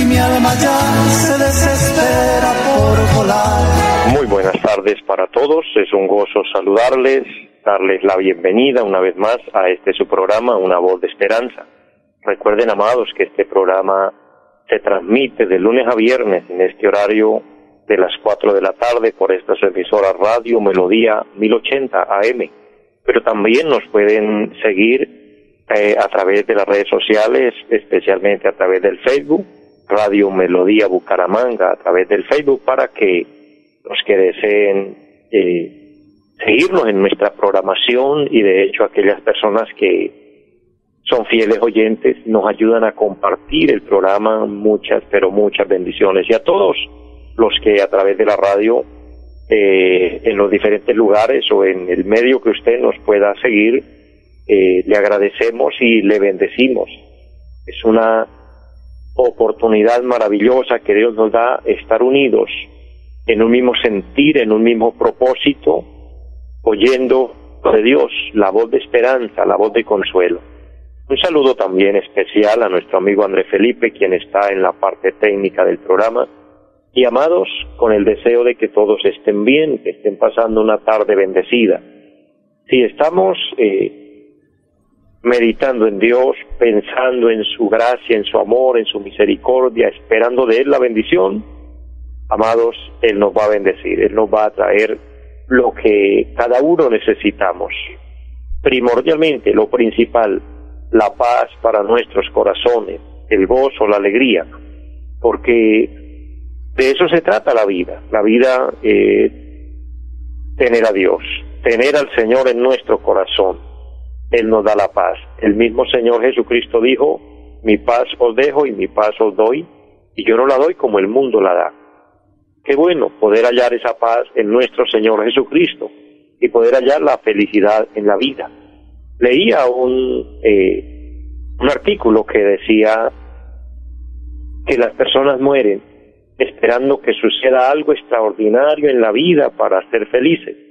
y mi alma ya se desespera por volar. Muy buenas tardes para todos, es un gozo saludarles, darles la bienvenida una vez más a este su programa, Una Voz de Esperanza. Recuerden, amados, que este programa se transmite de lunes a viernes en este horario de las 4 de la tarde por esta su emisora Radio Melodía 1080 AM. Pero también nos pueden seguir eh, a través de las redes sociales, especialmente a través del Facebook, Radio Melodía Bucaramanga a través del Facebook para que los que deseen eh, seguirnos en nuestra programación y de hecho aquellas personas que son fieles oyentes nos ayudan a compartir el programa. Muchas pero muchas bendiciones. Y a todos los que a través de la radio eh, en los diferentes lugares o en el medio que usted nos pueda seguir eh, le agradecemos y le bendecimos es una oportunidad maravillosa que Dios nos da estar unidos en un mismo sentir, en un mismo propósito, oyendo de Dios, la voz de esperanza, la voz de consuelo. Un saludo también especial a nuestro amigo André Felipe, quien está en la parte técnica del programa. Y amados, con el deseo de que todos estén bien, que estén pasando una tarde bendecida. Si estamos eh, meditando en Dios, pensando en su gracia, en su amor, en su misericordia, esperando de Él la bendición, amados, Él nos va a bendecir, Él nos va a traer lo que cada uno necesitamos. Primordialmente, lo principal, la paz para nuestros corazones, el gozo, la alegría, porque de eso se trata la vida. La vida es tener a Dios, tener al Señor en nuestro corazón él nos da la paz. El mismo Señor Jesucristo dijo, mi paz os dejo y mi paz os doy, y yo no la doy como el mundo la da. Qué bueno poder hallar esa paz en nuestro Señor Jesucristo y poder hallar la felicidad en la vida. Leía un, eh, un artículo que decía que las personas mueren esperando que suceda algo extraordinario en la vida para ser felices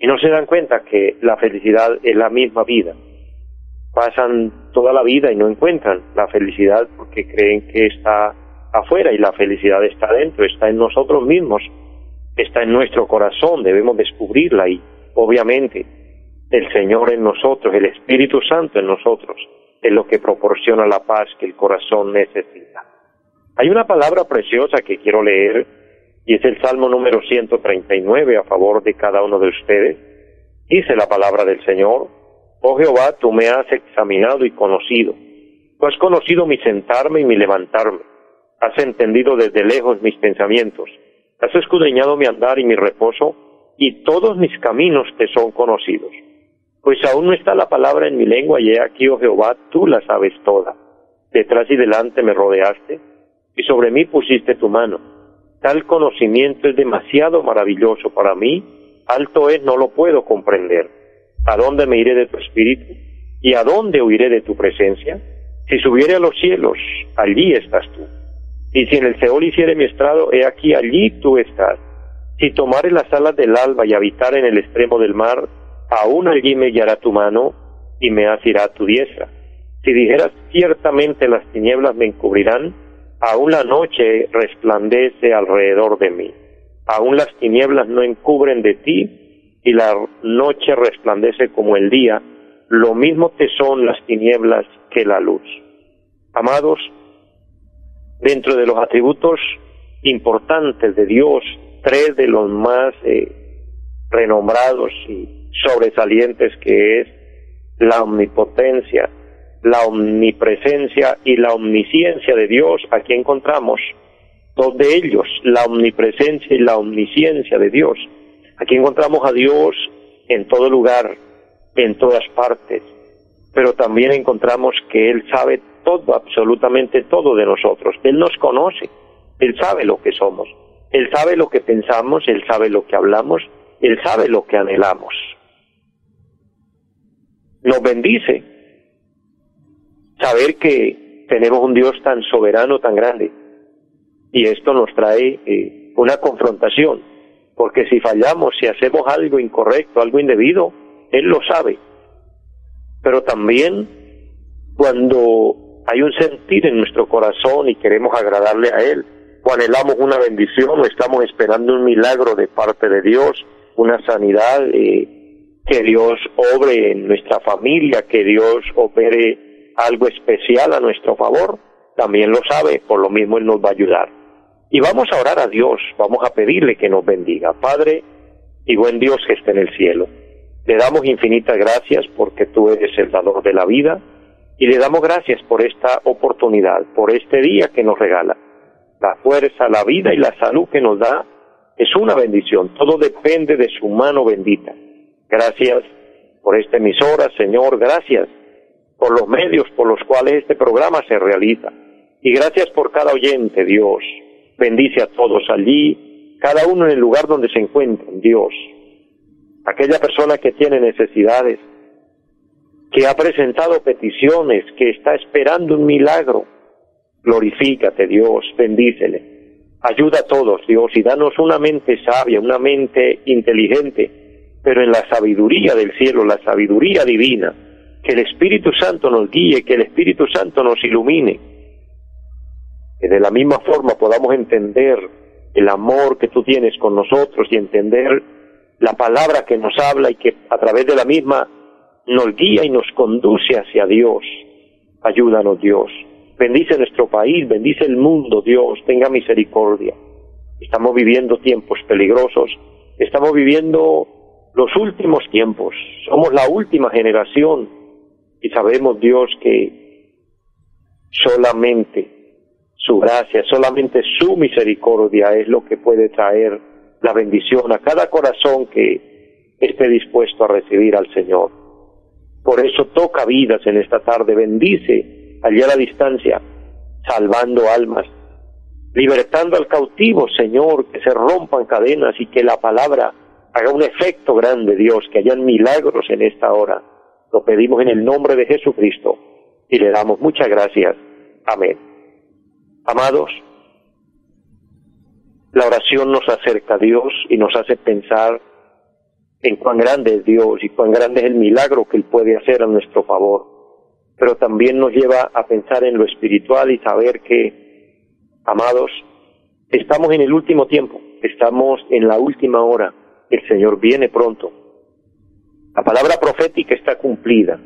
y no se dan cuenta que la felicidad es la misma vida. Pasan toda la vida y no encuentran la felicidad porque creen que está afuera y la felicidad está dentro, está en nosotros mismos, está en nuestro corazón, debemos descubrirla y obviamente el Señor en nosotros, el Espíritu Santo en nosotros, es lo que proporciona la paz que el corazón necesita. Hay una palabra preciosa que quiero leer y es el Salmo número 139 a favor de cada uno de ustedes. Dice la palabra del Señor, Oh Jehová, tú me has examinado y conocido. Tú has conocido mi sentarme y mi levantarme. Has entendido desde lejos mis pensamientos. Has escudriñado mi andar y mi reposo, y todos mis caminos te son conocidos. Pues aún no está la palabra en mi lengua, y he aquí, oh Jehová, tú la sabes toda. Detrás y delante me rodeaste, y sobre mí pusiste tu mano Tal conocimiento es demasiado maravilloso para mí, alto es, no lo puedo comprender. ¿A dónde me iré de tu espíritu? ¿Y a dónde huiré de tu presencia? Si subiere a los cielos, allí estás tú. Y si en el Seol hiciere mi estrado, he aquí, allí tú estás. Si tomare las alas del alba y habitar en el extremo del mar, aún allí me guiará tu mano y me asirá tu diestra. Si dijeras ciertamente las tinieblas me encubrirán, Aún la noche resplandece alrededor de mí. Aún las tinieblas no encubren de ti y la noche resplandece como el día. Lo mismo te son las tinieblas que la luz. Amados, dentro de los atributos importantes de Dios, tres de los más eh, renombrados y sobresalientes que es la omnipotencia, la omnipresencia y la omnisciencia de Dios, aquí encontramos dos de ellos, la omnipresencia y la omnisciencia de Dios. Aquí encontramos a Dios en todo lugar, en todas partes, pero también encontramos que Él sabe todo, absolutamente todo de nosotros. Él nos conoce, Él sabe lo que somos, Él sabe lo que pensamos, Él sabe lo que hablamos, Él sabe lo que anhelamos. Nos bendice saber que tenemos un Dios tan soberano, tan grande. Y esto nos trae eh, una confrontación, porque si fallamos, si hacemos algo incorrecto, algo indebido, Él lo sabe. Pero también cuando hay un sentir en nuestro corazón y queremos agradarle a Él, o anhelamos una bendición o estamos esperando un milagro de parte de Dios, una sanidad, eh, que Dios obre en nuestra familia, que Dios opere algo especial a nuestro favor, también lo sabe, por lo mismo Él nos va a ayudar. Y vamos a orar a Dios, vamos a pedirle que nos bendiga. Padre y buen Dios que esté en el cielo, le damos infinitas gracias porque tú eres el dador de la vida y le damos gracias por esta oportunidad, por este día que nos regala. La fuerza, la vida y la salud que nos da es una bendición, todo depende de su mano bendita. Gracias por esta emisora, Señor, gracias por los medios por los cuales este programa se realiza. Y gracias por cada oyente, Dios. Bendice a todos allí, cada uno en el lugar donde se encuentren, Dios. Aquella persona que tiene necesidades, que ha presentado peticiones, que está esperando un milagro, glorifícate, Dios, bendícele. Ayuda a todos, Dios, y danos una mente sabia, una mente inteligente, pero en la sabiduría del cielo, la sabiduría divina, que el Espíritu Santo nos guíe, que el Espíritu Santo nos ilumine, que de la misma forma podamos entender el amor que tú tienes con nosotros y entender la palabra que nos habla y que a través de la misma nos guía y nos conduce hacia Dios. Ayúdanos Dios. Bendice nuestro país, bendice el mundo Dios, tenga misericordia. Estamos viviendo tiempos peligrosos, estamos viviendo los últimos tiempos, somos la última generación y sabemos, Dios, que solamente su gracia, solamente su misericordia es lo que puede traer la bendición a cada corazón que esté dispuesto a recibir al Señor. Por eso toca vidas en esta tarde, bendice allí a la distancia, salvando almas, libertando al cautivo, Señor, que se rompan cadenas y que la palabra haga un efecto grande, Dios, que hayan milagros en esta hora. Lo pedimos en el nombre de Jesucristo y le damos muchas gracias. Amén. Amados, la oración nos acerca a Dios y nos hace pensar en cuán grande es Dios y cuán grande es el milagro que Él puede hacer a nuestro favor. Pero también nos lleva a pensar en lo espiritual y saber que, amados, estamos en el último tiempo, estamos en la última hora, el Señor viene pronto la palabra profética está cumplida.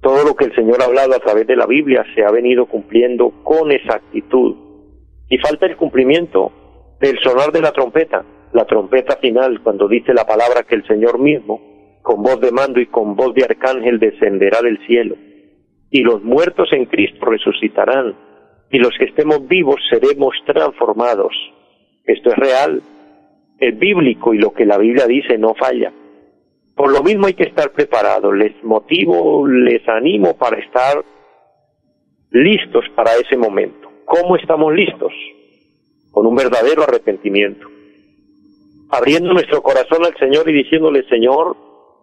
Todo lo que el Señor ha hablado a través de la Biblia se ha venido cumpliendo con exactitud. Y falta el cumplimiento del sonar de la trompeta, la trompeta final, cuando dice la palabra que el Señor mismo, con voz de mando y con voz de arcángel, descenderá del cielo. Y los muertos en Cristo resucitarán, y los que estemos vivos seremos transformados. Esto es real, es bíblico y lo que la Biblia dice no falla. Por lo mismo hay que estar preparados. Les motivo, les animo para estar listos para ese momento. ¿Cómo estamos listos? Con un verdadero arrepentimiento. Abriendo nuestro corazón al Señor y diciéndole, Señor,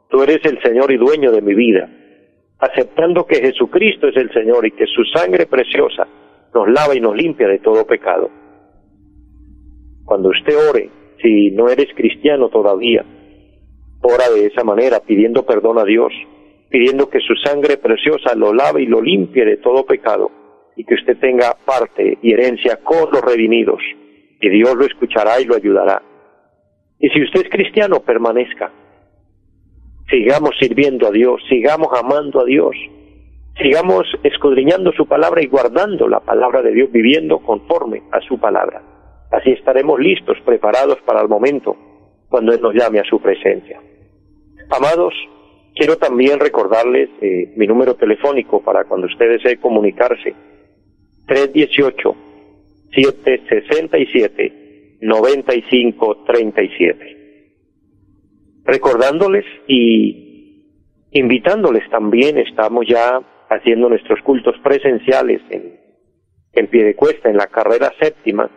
tú eres el Señor y dueño de mi vida. Aceptando que Jesucristo es el Señor y que su sangre preciosa nos lava y nos limpia de todo pecado. Cuando usted ore, si no eres cristiano todavía, ora de esa manera, pidiendo perdón a Dios, pidiendo que su sangre preciosa lo lave y lo limpie de todo pecado, y que usted tenga parte y herencia con los redimidos, y Dios lo escuchará y lo ayudará. Y si usted es cristiano, permanezca. Sigamos sirviendo a Dios, sigamos amando a Dios, sigamos escudriñando su palabra y guardando la palabra de Dios, viviendo conforme a su palabra. Así estaremos listos, preparados para el momento cuando Él nos llame a su presencia. Amados, quiero también recordarles eh, mi número telefónico para cuando usted desee comunicarse. 318-767-9537. Recordándoles y invitándoles también, estamos ya haciendo nuestros cultos presenciales en, en Piedecuesta, en la carrera séptima,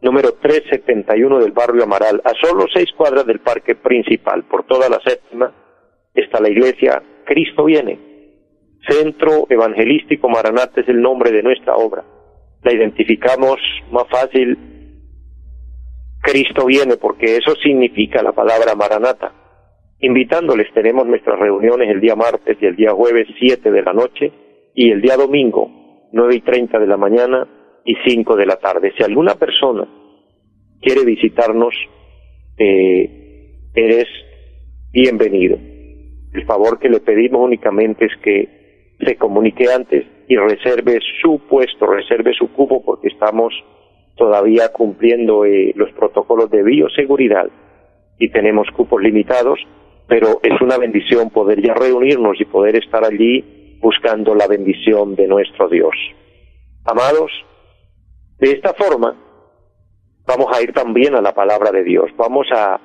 número 371 del barrio Amaral, a solo seis cuadras del parque principal, por toda la séptima, está la iglesia Cristo viene. Centro Evangelístico Maranata es el nombre de nuestra obra. La identificamos más fácil, Cristo viene, porque eso significa la palabra Maranata. Invitándoles, tenemos nuestras reuniones el día martes y el día jueves, 7 de la noche, y el día domingo, nueve y treinta de la mañana y 5 de la tarde. Si alguna persona quiere visitarnos, eh, eres bienvenido. El favor que le pedimos únicamente es que se comunique antes y reserve su puesto, reserve su cupo porque estamos todavía cumpliendo eh, los protocolos de bioseguridad y tenemos cupos limitados, pero es una bendición poder ya reunirnos y poder estar allí buscando la bendición de nuestro Dios. Amados, de esta forma vamos a ir también a la palabra de Dios, vamos a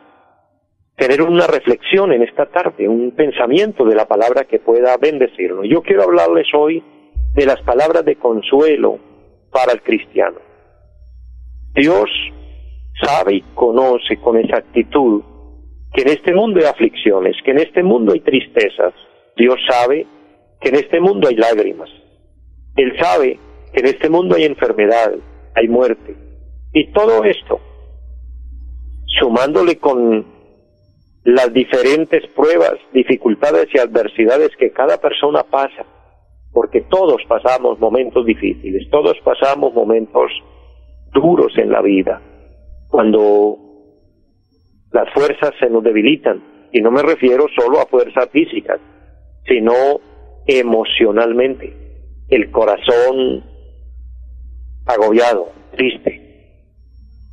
tener una reflexión en esta tarde, un pensamiento de la palabra que pueda bendecirnos. Yo quiero hablarles hoy de las palabras de consuelo para el cristiano. Dios sabe y conoce con exactitud que en este mundo hay aflicciones, que en este mundo hay tristezas. Dios sabe que en este mundo hay lágrimas. Él sabe que en este mundo hay enfermedad, hay muerte. Y todo esto, sumándole con las diferentes pruebas, dificultades y adversidades que cada persona pasa, porque todos pasamos momentos difíciles, todos pasamos momentos duros en la vida, cuando las fuerzas se nos debilitan, y no me refiero solo a fuerzas físicas, sino emocionalmente, el corazón agobiado, triste,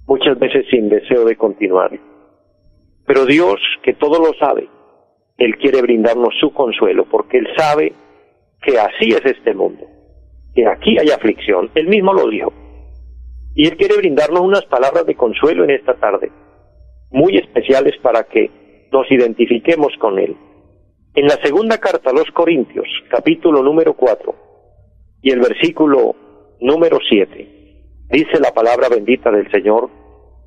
muchas veces sin deseo de continuar. Pero Dios, que todo lo sabe, Él quiere brindarnos su consuelo, porque Él sabe que así es este mundo, que aquí hay aflicción, Él mismo lo dijo. Y Él quiere brindarnos unas palabras de consuelo en esta tarde, muy especiales para que nos identifiquemos con Él. En la segunda carta a los Corintios, capítulo número 4, y el versículo número 7, dice la palabra bendita del Señor,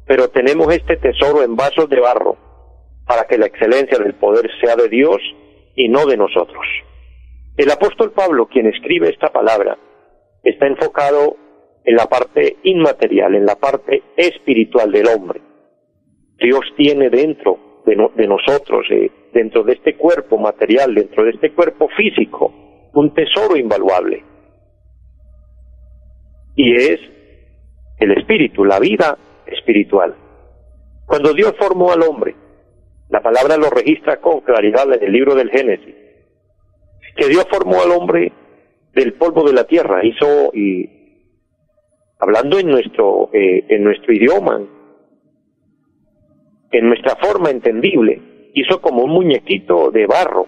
pero tenemos este tesoro en vasos de barro, para que la excelencia del poder sea de Dios y no de nosotros. El apóstol Pablo, quien escribe esta palabra, está enfocado en la parte inmaterial, en la parte espiritual del hombre. Dios tiene dentro de, nosotros, eh, dentro de este cuerpo material, dentro de este cuerpo físico, un tesoro invaluable. Y es el espíritu, la vida espiritual. Cuando Dios formó al hombre, la palabra lo registra con claridad en el libro del Génesis. Que Dios formó al hombre del polvo de la tierra, hizo hablando en nuestro eh, en nuestro idioma, en nuestra forma entendible, hizo como un muñequito de barro,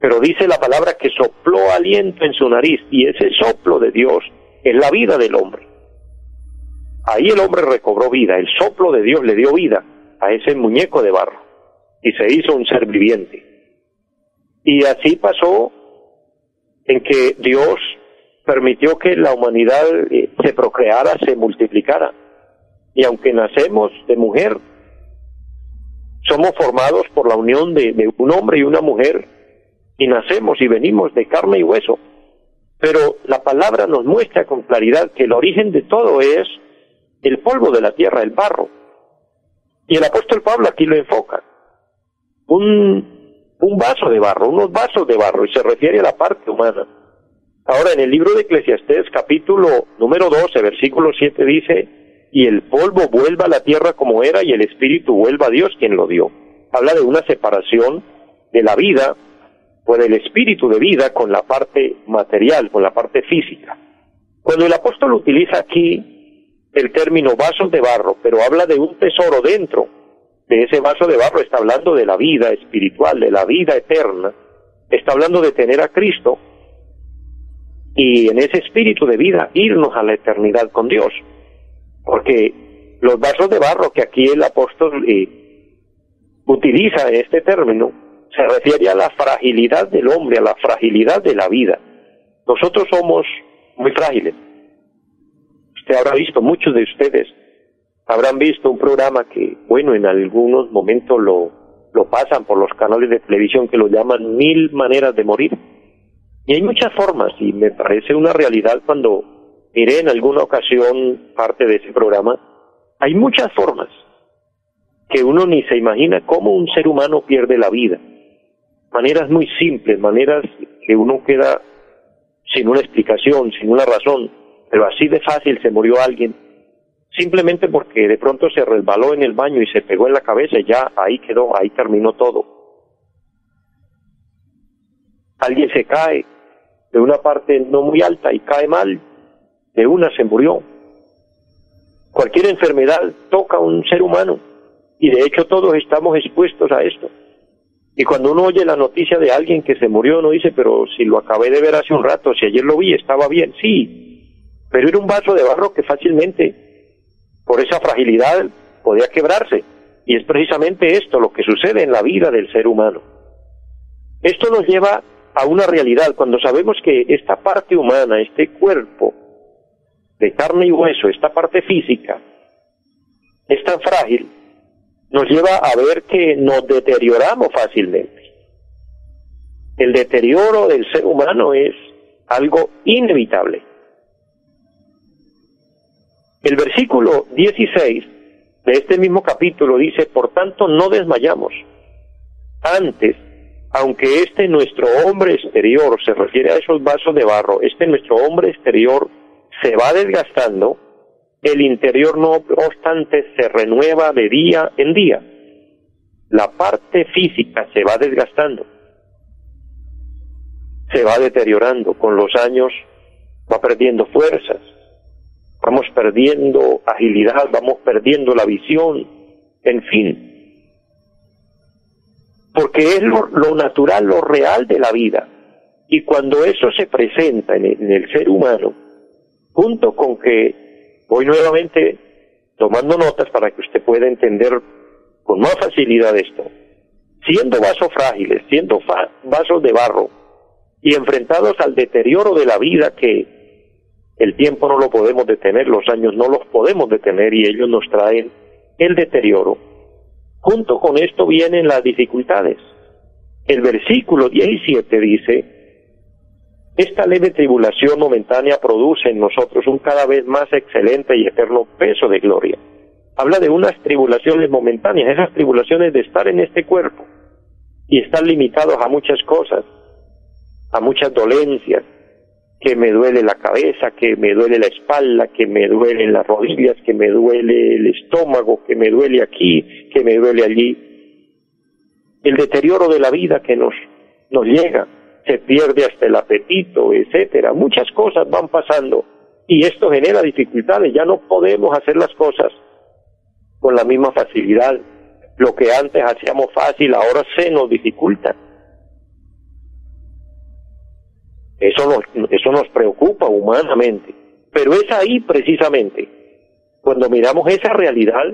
pero dice la palabra que sopló aliento en su nariz y ese soplo de Dios es la vida del hombre. Ahí el hombre recobró vida, el soplo de Dios le dio vida a ese muñeco de barro y se hizo un ser viviente. Y así pasó en que Dios permitió que la humanidad eh, se procreara, se multiplicara. Y aunque nacemos de mujer, somos formados por la unión de, de, un hombre y una mujer y nacemos y venimos de carne y hueso. Pero la palabra nos muestra con claridad que el origen de todo es el polvo de la tierra, el barro. Y el apóstol Pablo aquí lo enfoca un, un vaso de barro, unos vasos de barro, y se refiere a la parte humana. Ahora, en el libro de Eclesiastés, capítulo número 12, versículo 7, dice, y el polvo vuelva a la tierra como era y el espíritu vuelva a Dios quien lo dio. Habla de una separación de la vida, por el espíritu de vida con la parte material, con la parte física. Cuando el apóstol utiliza aquí el término vasos de barro, pero habla de un tesoro dentro, de ese vaso de barro está hablando de la vida espiritual, de la vida eterna, está hablando de tener a Cristo y en ese espíritu de vida irnos a la eternidad con Dios. Porque los vasos de barro que aquí el apóstol eh, utiliza este término se refiere a la fragilidad del hombre, a la fragilidad de la vida. Nosotros somos muy frágiles. Usted habrá visto, muchos de ustedes habrán visto un programa que, bueno, en algunos momentos lo, lo pasan por los canales de televisión que lo llaman Mil Maneras de Morir. Y hay muchas formas, y me parece una realidad cuando miré en alguna ocasión parte de ese programa, hay muchas formas que uno ni se imagina cómo un ser humano pierde la vida. Maneras muy simples, maneras que uno queda sin una explicación, sin una razón, pero así de fácil se murió alguien, simplemente porque de pronto se resbaló en el baño y se pegó en la cabeza y ya ahí quedó, ahí terminó todo. Alguien se cae de una parte no muy alta y cae mal, de una se murió. Cualquier enfermedad toca a un ser humano y de hecho todos estamos expuestos a esto. Y cuando uno oye la noticia de alguien que se murió, uno dice, pero si lo acabé de ver hace un rato, si ayer lo vi, estaba bien. Sí, pero era un vaso de barro que fácilmente, por esa fragilidad, podía quebrarse. Y es precisamente esto lo que sucede en la vida del ser humano. Esto nos lleva a una realidad. Cuando sabemos que esta parte humana, este cuerpo de carne y hueso, esta parte física, es tan frágil, nos lleva a ver que nos deterioramos fácilmente. El deterioro del ser humano es algo inevitable. El versículo 16 de este mismo capítulo dice, por tanto no desmayamos. Antes, aunque este nuestro hombre exterior, se refiere a esos vasos de barro, este nuestro hombre exterior se va desgastando, el interior no obstante se renueva de día en día. La parte física se va desgastando, se va deteriorando con los años, va perdiendo fuerzas, vamos perdiendo agilidad, vamos perdiendo la visión, en fin. Porque es lo, natural, lo real de la vida. Y cuando eso se presenta en el ser humano, junto con que Voy nuevamente tomando notas para que usted pueda entender con más facilidad esto. Siendo vasos frágiles, siendo vasos de barro y enfrentados al deterioro de la vida que el tiempo no lo podemos detener, los años no los podemos detener y ellos nos traen el deterioro. Junto con esto vienen las dificultades. El versículo 17 dice, esta leve tribulación momentánea produce en nosotros un cada vez más excelente y eterno peso de gloria. Habla de unas tribulaciones momentáneas, esas tribulaciones de estar en este cuerpo y estar limitados a muchas cosas, a muchas dolencias, que me duele la cabeza, que me duele la espalda, que me duelen las rodillas, que me duele el estómago, que me duele aquí, que me duele allí. El deterioro de la vida que nos, nos llega se pierde hasta el apetito, etcétera. Muchas cosas van pasando y esto genera dificultades. Ya no podemos hacer las cosas con la misma facilidad. Lo que antes hacíamos fácil ahora se nos dificulta. Eso nos, eso nos preocupa humanamente. Pero es ahí precisamente, cuando miramos esa realidad,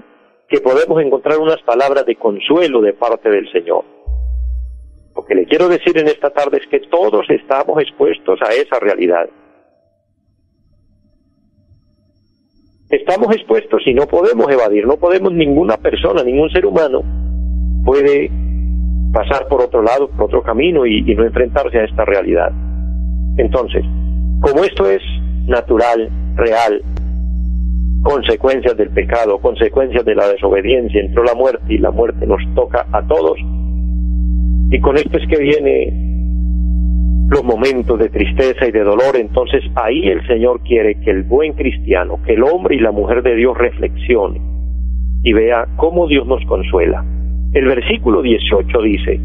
que podemos encontrar unas palabras de consuelo de parte del Señor. Lo que le quiero decir en esta tarde es que todos estamos expuestos a esa realidad. Estamos expuestos y no podemos evadir, no podemos ninguna persona, ningún ser humano puede pasar por otro lado, por otro camino y, no enfrentarse a esta realidad. Entonces, como esto es natural, real, consecuencias del pecado, consecuencias de la desobediencia, entró la muerte y la muerte nos toca a todos, y con esto es que viene los momentos de tristeza y de dolor. Entonces ahí el Señor quiere que el buen cristiano, que el hombre y la mujer de Dios reflexione y vea cómo Dios nos consuela. El versículo 18 dice,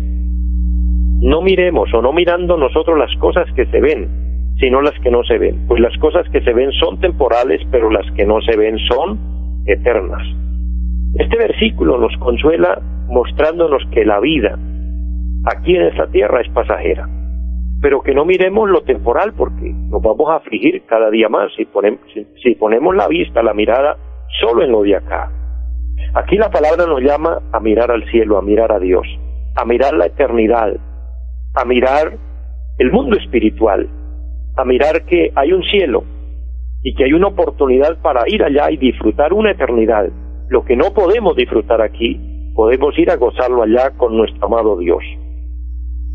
no miremos o no mirando nosotros las cosas que se ven, sino las que no se ven. Pues las cosas que se ven son temporales, pero las que no se ven son eternas. Este versículo nos consuela mostrándonos que la vida, aquí en esta tierra es pasajera. Pero que no miremos lo temporal porque nos vamos a afligir cada día más si ponemos, si, ponemos la vista, la mirada solo en lo de acá. Aquí la palabra nos llama a mirar al cielo, a mirar a Dios, a mirar la eternidad, a mirar el mundo espiritual. a mirar que hay un cielo y que hay una oportunidad para ir allá y disfrutar una eternidad. Lo que no podemos disfrutar aquí, podemos ir a gozarlo allá con nuestro amado Dios.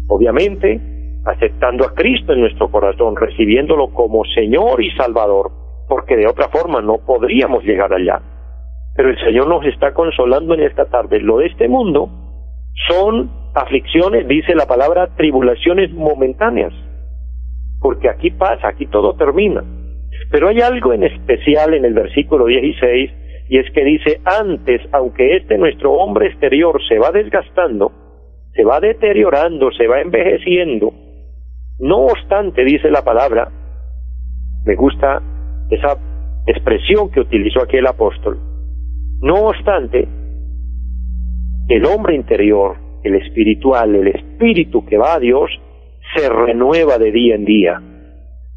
Obviamente, aceptando a Cristo en nuestro corazón, recibiéndolo como Señor y Salvador, porque de otra forma no podríamos llegar allá. Pero el Señor nos está consolando en esta tarde. Lo de este mundo son aflicciones, dice la palabra, tribulaciones momentáneas, porque aquí pasa, aquí todo termina. Pero hay algo en especial en el versículo 16, y es que dice, antes, aunque este nuestro hombre exterior se va desgastando, se va deteriorando, se va envejeciendo, no obstante, dice la palabra, me gusta esa expresión que utilizó aquí el apóstol, no obstante, el hombre interior, el espiritual, el espíritu que va a Dios, se renueva de día en día.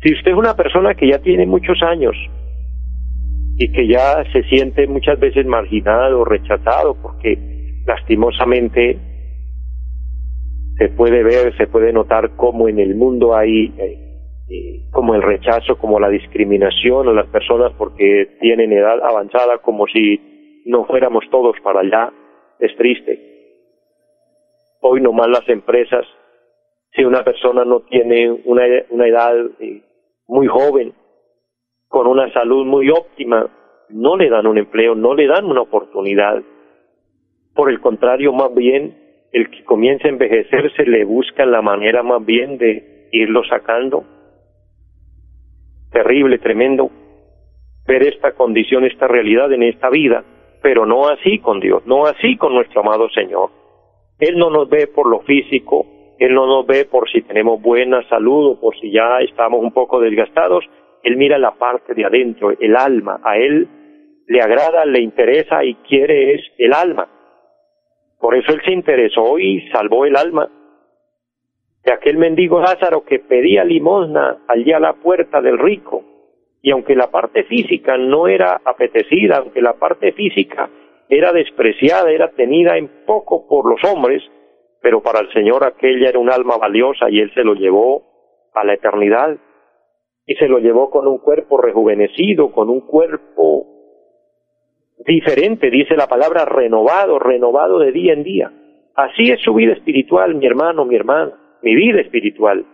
Si usted es una persona que ya tiene muchos años y que ya se siente muchas veces marginado, rechazado, porque lastimosamente se puede ver, se puede notar cómo en el mundo hay eh, eh, como el rechazo, como la discriminación a las personas porque tienen edad avanzada, como si no fuéramos todos para allá, es triste. Hoy nomás las empresas, si una persona no tiene una, una edad eh, muy joven, con una salud muy óptima, no le dan un empleo, no le dan una oportunidad. Por el contrario, más bien, el que comienza a envejecerse le busca la manera más bien de irlo sacando. Terrible, tremendo ver esta condición, esta realidad en esta vida, pero no así con Dios, no así con nuestro amado Señor. Él no nos ve por lo físico, Él no nos ve por si tenemos buena salud o por si ya estamos un poco desgastados, Él mira la parte de adentro, el alma, a Él le agrada, le interesa y quiere es el alma. Por eso él se interesó y salvó el alma de aquel mendigo Lázaro que pedía limosna allí a la puerta del rico. Y aunque la parte física no era apetecida, aunque la parte física era despreciada, era tenida en poco por los hombres, pero para el Señor aquella era un alma valiosa y Él se lo llevó a la eternidad. Y se lo llevó con un cuerpo rejuvenecido, con un cuerpo diferente, dice la palabra renovado, renovado de día en día. Así es su vida espiritual, mi hermano, mi hermana, mi vida espiritual.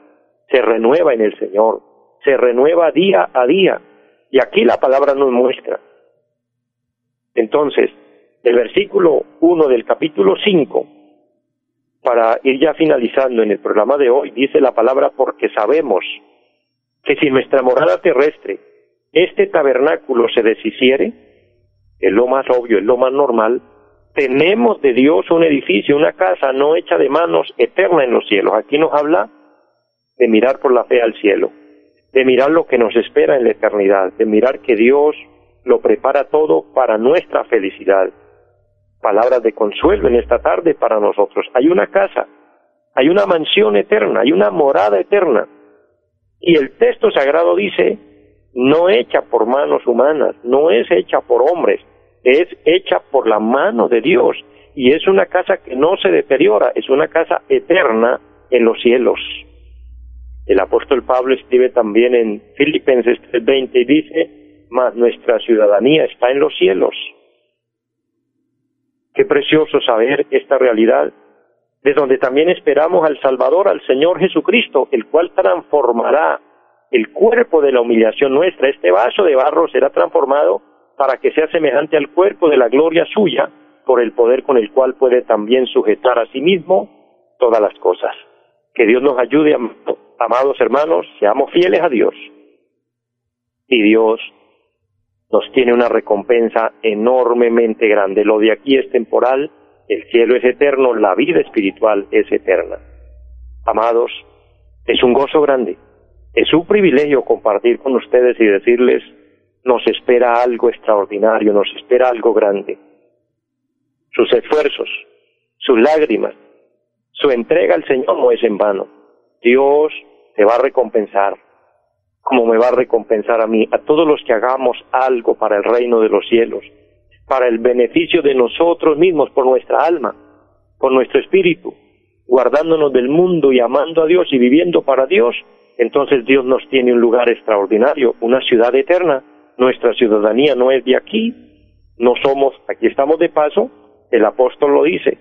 Se renueva en el Señor, se renueva día a día. Y aquí la palabra nos muestra. Entonces, el versículo 1 del capítulo 5, para ir ya finalizando en el programa de hoy, dice la palabra porque sabemos que si nuestra morada terrestre, este tabernáculo se deshiciere, es lo más obvio, es lo más normal, tenemos de Dios un edificio, una casa no hecha de manos eterna en los cielos. Aquí nos habla de mirar por la fe al cielo, de mirar lo que nos espera en la eternidad, de mirar que Dios lo prepara todo para nuestra felicidad. Palabras de consuelo en esta tarde para nosotros. Hay una casa, hay una mansión eterna, hay una morada eterna. Y el texto sagrado dice no hecha por manos humanas, no es hecha por hombres, es hecha por la mano de Dios y es una casa que no se deteriora, es una casa eterna en los cielos. El apóstol Pablo escribe también en Filipenses 3:20 y dice, mas nuestra ciudadanía está en los cielos. Qué precioso saber esta realidad, de donde también esperamos al Salvador, al Señor Jesucristo, el cual transformará el cuerpo de la humillación nuestra, este vaso de barro será transformado para que sea semejante al cuerpo de la gloria suya, por el poder con el cual puede también sujetar a sí mismo todas las cosas. Que Dios nos ayude, amados hermanos, seamos fieles a Dios. Y Dios nos tiene una recompensa enormemente grande. Lo de aquí es temporal, el cielo es eterno, la vida espiritual es eterna. Amados, es un gozo grande es un privilegio compartir con ustedes y decirles, nos espera algo extraordinario, nos espera algo grande. Sus esfuerzos, sus lágrimas, su entrega al Señor no es en vano. Dios te va a recompensar, como me va a recompensar a mí, a todos los que hagamos algo para el reino de los cielos, para el beneficio de nosotros mismos, por nuestra alma, por nuestro espíritu, guardándonos del mundo y amando a Dios y viviendo para Dios, entonces Dios nos tiene un lugar extraordinario, una ciudad eterna. Nuestra ciudadanía no es de aquí, no somos, aquí estamos de paso, el apóstol lo dice,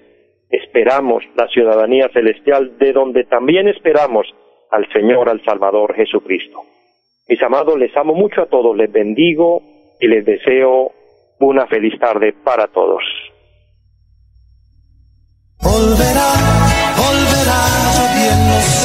esperamos la ciudadanía celestial de donde también esperamos al Señor, al Salvador Jesucristo. Mis amados, les amo mucho a todos, les bendigo y les deseo una feliz tarde para todos.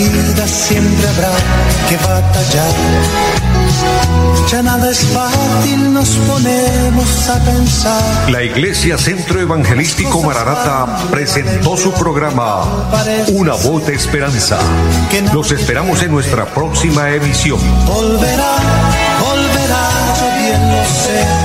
vida siempre habrá que batallar. Ya nada es fácil, nos ponemos a pensar. La Iglesia Centro Evangelístico Mararata presentó su programa Una voz de esperanza. Los esperamos en nuestra próxima emisión. Volverá, volverá, yo bien lo sé